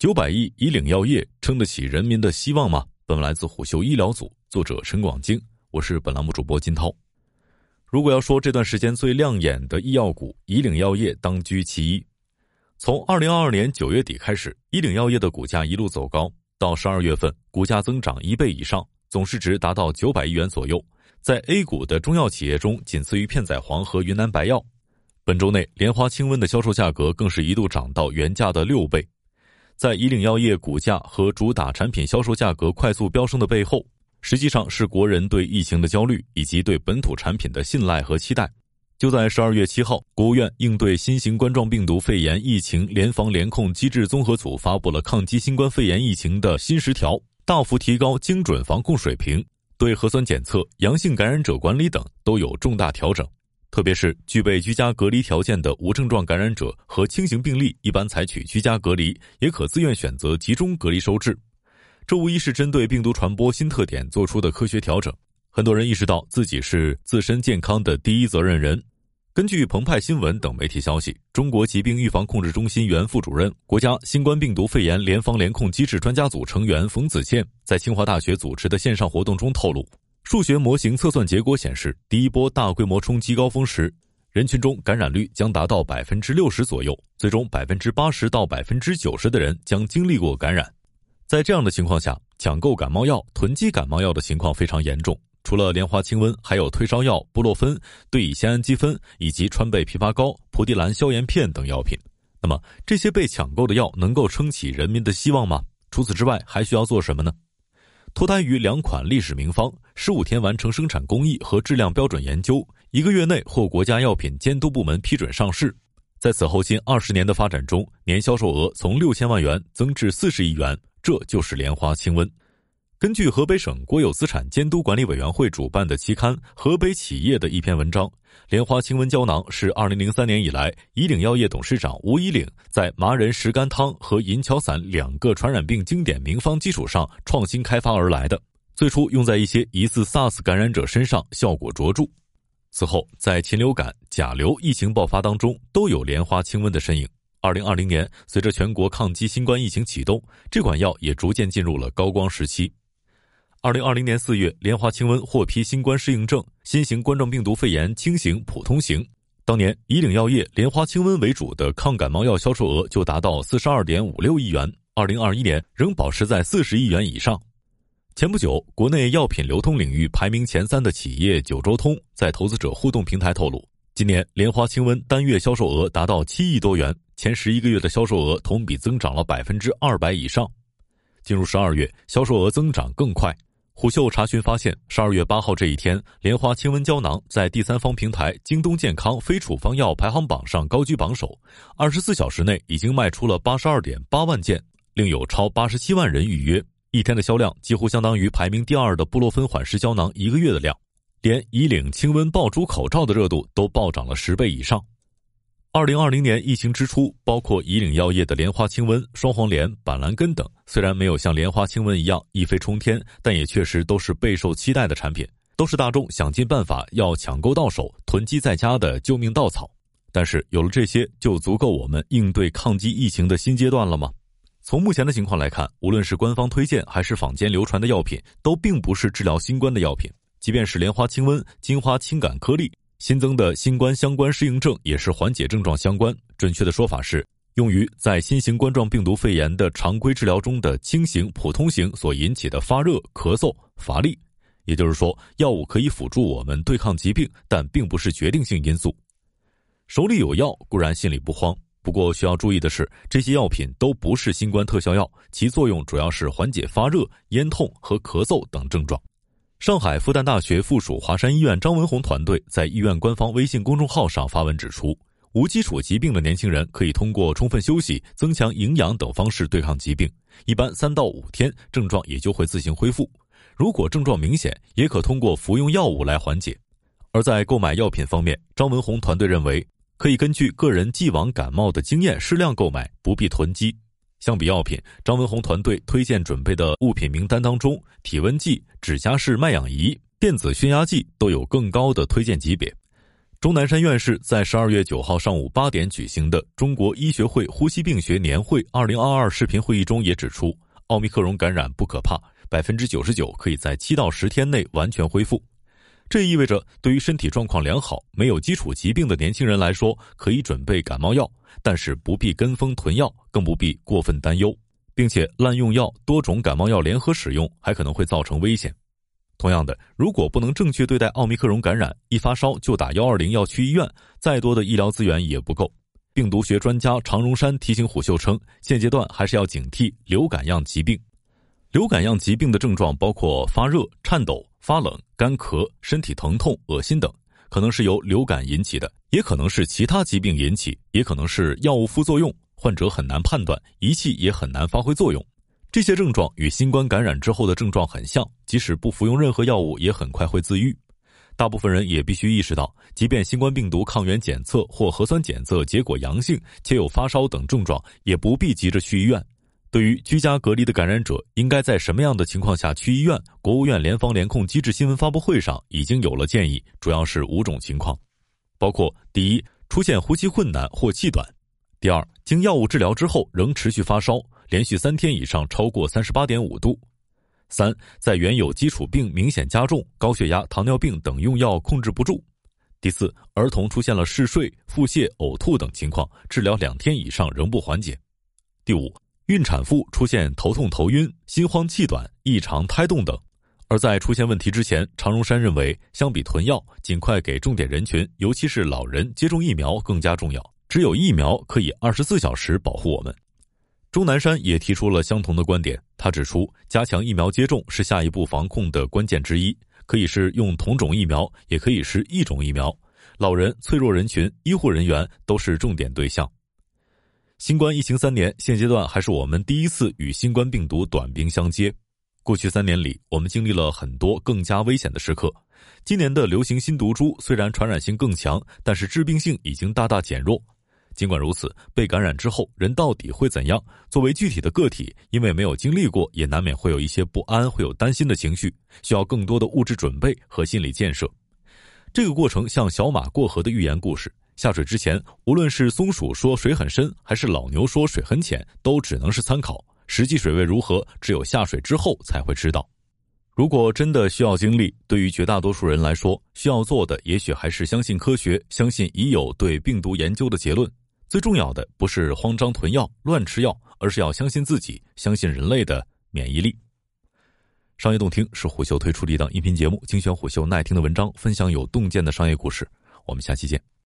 九百亿以岭药业撑得起人民的希望吗？本文来自虎嗅医疗组，作者陈广京，我是本栏目主播金涛。如果要说这段时间最亮眼的医药股，以岭药业当居其一。从二零二二年九月底开始，以岭药业的股价一路走高，到十二月份，股价增长一倍以上，总市值达到九百亿元左右，在 A 股的中药企业中仅次于片仔癀和云南白药。本周内，莲花清瘟的销售价格更是一度涨到原价的六倍。在以岭药业股价和主打产品销售价格快速飙升的背后，实际上是国人对疫情的焦虑以及对本土产品的信赖和期待。就在十二月七号，国务院应对新型冠状病毒肺炎疫情联防联控机制综合组发布了抗击新冠肺炎疫情的新十条，大幅提高精准防控水平，对核酸检测、阳性感染者管理等都有重大调整。特别是具备居家隔离条件的无症状感染者和轻型病例，一般采取居家隔离，也可自愿选择集中隔离收治。这无疑是针对病毒传播新特点做出的科学调整。很多人意识到自己是自身健康的第一责任人。根据澎湃新闻等媒体消息，中国疾病预防控制中心原副主任、国家新冠病毒肺炎联防联控机制专家组成员冯子健在清华大学组织的线上活动中透露。数学模型测算结果显示，第一波大规模冲击高峰时，人群中感染率将达到百分之六十左右，最终百分之八十到百分之九十的人将经历过感染。在这样的情况下，抢购感冒药、囤积感冒药的情况非常严重。除了莲花清瘟，还有退烧药布洛芬、对乙酰氨基酚以及川贝枇杷膏、蒲地蓝消炎片等药品。那么，这些被抢购的药能够撑起人民的希望吗？除此之外，还需要做什么呢？脱胎于两款历史名方，十五天完成生产工艺和质量标准研究，一个月内获国家药品监督部门批准上市。在此后近二十年的发展中，年销售额从六千万元增至四十亿元，这就是莲花清瘟。根据河北省国有资产监督管理委员会主办的期刊《河北企业》的一篇文章，莲花清瘟胶囊是二零零三年以来以岭药业董事长吴以岭在麻仁石甘汤和银翘散两个传染病经典名方基础上创新开发而来的。最初用在一些疑似 SARS 感染者身上，效果卓著。此后，在禽流感、甲流疫情爆发当中，都有莲花清瘟的身影。二零二零年，随着全国抗击新冠疫情启动，这款药也逐渐进入了高光时期。二零二零年四月，莲花清瘟获批新冠适应症，新型冠状病毒肺炎轻型、普通型。当年以岭药业莲花清瘟为主的抗感冒药销售额就达到四十二点五六亿元，二零二一年仍保持在四十亿元以上。前不久，国内药品流通领域排名前三的企业九州通在投资者互动平台透露，今年莲花清瘟单月销售额达到七亿多元，前十一个月的销售额同比增长了百分之二百以上。进入十二月，销售额增长更快。虎嗅查询发现，十二月八号这一天，莲花清瘟胶囊在第三方平台京东健康非处方药排行榜上高居榜首，二十四小时内已经卖出了八十二点八万件，另有超八十七万人预约，一天的销量几乎相当于排名第二的布洛芬缓释胶囊一个月的量，连以岭清瘟爆珠口罩的热度都暴涨了十倍以上。二零二零年疫情之初，包括以岭药业的莲花清瘟、双黄连、板蓝根等，虽然没有像莲花清瘟一样一飞冲天，但也确实都是备受期待的产品，都是大众想尽办法要抢购到手、囤积在家的救命稻草。但是有了这些，就足够我们应对抗击疫情的新阶段了吗？从目前的情况来看，无论是官方推荐还是坊间流传的药品，都并不是治疗新冠的药品。即便是莲花清瘟、金花清感颗粒。新增的新冠相关适应症也是缓解症状相关。准确的说法是，用于在新型冠状病毒肺炎的常规治疗中的轻型、普通型所引起的发热、咳嗽、乏力。也就是说，药物可以辅助我们对抗疾病，但并不是决定性因素。手里有药固然心里不慌，不过需要注意的是，这些药品都不是新冠特效药，其作用主要是缓解发热、咽痛和咳嗽等症状。上海复旦大学附属华山医院张文宏团队在医院官方微信公众号上发文指出，无基础疾病的年轻人可以通过充分休息、增强营养等方式对抗疾病，一般三到五天症状也就会自行恢复。如果症状明显，也可通过服用药物来缓解。而在购买药品方面，张文宏团队认为，可以根据个人既往感冒的经验适量购买，不必囤积。相比药品，张文宏团队推荐准备的物品名单当中，体温计、指甲式脉氧仪、电子血压计都有更高的推荐级别。钟南山院士在十二月九号上午八点举行的中国医学会呼吸病学年会二零二二视频会议中也指出，奥密克戎感染不可怕，百分之九十九可以在七到十天内完全恢复。这意味着，对于身体状况良好、没有基础疾病的年轻人来说，可以准备感冒药，但是不必跟风囤药，更不必过分担忧，并且滥用药、多种感冒药联合使用，还可能会造成危险。同样的，如果不能正确对待奥密克戎感染，一发烧就打幺二零要去医院，再多的医疗资源也不够。病毒学专家常荣山提醒虎嗅称，现阶段还是要警惕流感样疾病。流感样疾病的症状包括发热、颤抖、发冷、干咳、身体疼痛、恶心等，可能是由流感引起的，也可能是其他疾病引起，也可能是药物副作用，患者很难判断，仪器也很难发挥作用。这些症状与新冠感染之后的症状很像，即使不服用任何药物，也很快会自愈。大部分人也必须意识到，即便新冠病毒抗原检测或核酸检测结果阳性，且有发烧等症状，也不必急着去医院。对于居家隔离的感染者，应该在什么样的情况下去医院？国务院联防联控机制新闻发布会上已经有了建议，主要是五种情况，包括：第一，出现呼吸困难或气短；第二，经药物治疗之后仍持续发烧。连续三天以上超过三十八点五度，三在原有基础病明显加重，高血压、糖尿病等用药控制不住。第四，儿童出现了嗜睡、腹泻、呕吐等情况，治疗两天以上仍不缓解。第五，孕产妇出现头痛、头晕、心慌、气短、异常胎动等。而在出现问题之前，常荣山认为，相比囤药，尽快给重点人群，尤其是老人接种疫苗更加重要。只有疫苗可以二十四小时保护我们。钟南山也提出了相同的观点。他指出，加强疫苗接种是下一步防控的关键之一，可以是用同种疫苗，也可以是异种疫苗。老人、脆弱人群、医护人员都是重点对象。新冠疫情三年，现阶段还是我们第一次与新冠病毒短兵相接。过去三年里，我们经历了很多更加危险的时刻。今年的流行新毒株虽然传染性更强，但是致病性已经大大减弱。尽管如此，被感染之后，人到底会怎样？作为具体的个体，因为没有经历过，也难免会有一些不安，会有担心的情绪，需要更多的物质准备和心理建设。这个过程像小马过河的寓言故事，下水之前，无论是松鼠说水很深，还是老牛说水很浅，都只能是参考。实际水位如何，只有下水之后才会知道。如果真的需要经历，对于绝大多数人来说，需要做的也许还是相信科学，相信已有对病毒研究的结论。最重要的不是慌张囤药、乱吃药，而是要相信自己，相信人类的免疫力。商业洞听是虎嗅推出的一档音频节目，精选虎嗅耐听的文章，分享有洞见的商业故事。我们下期见。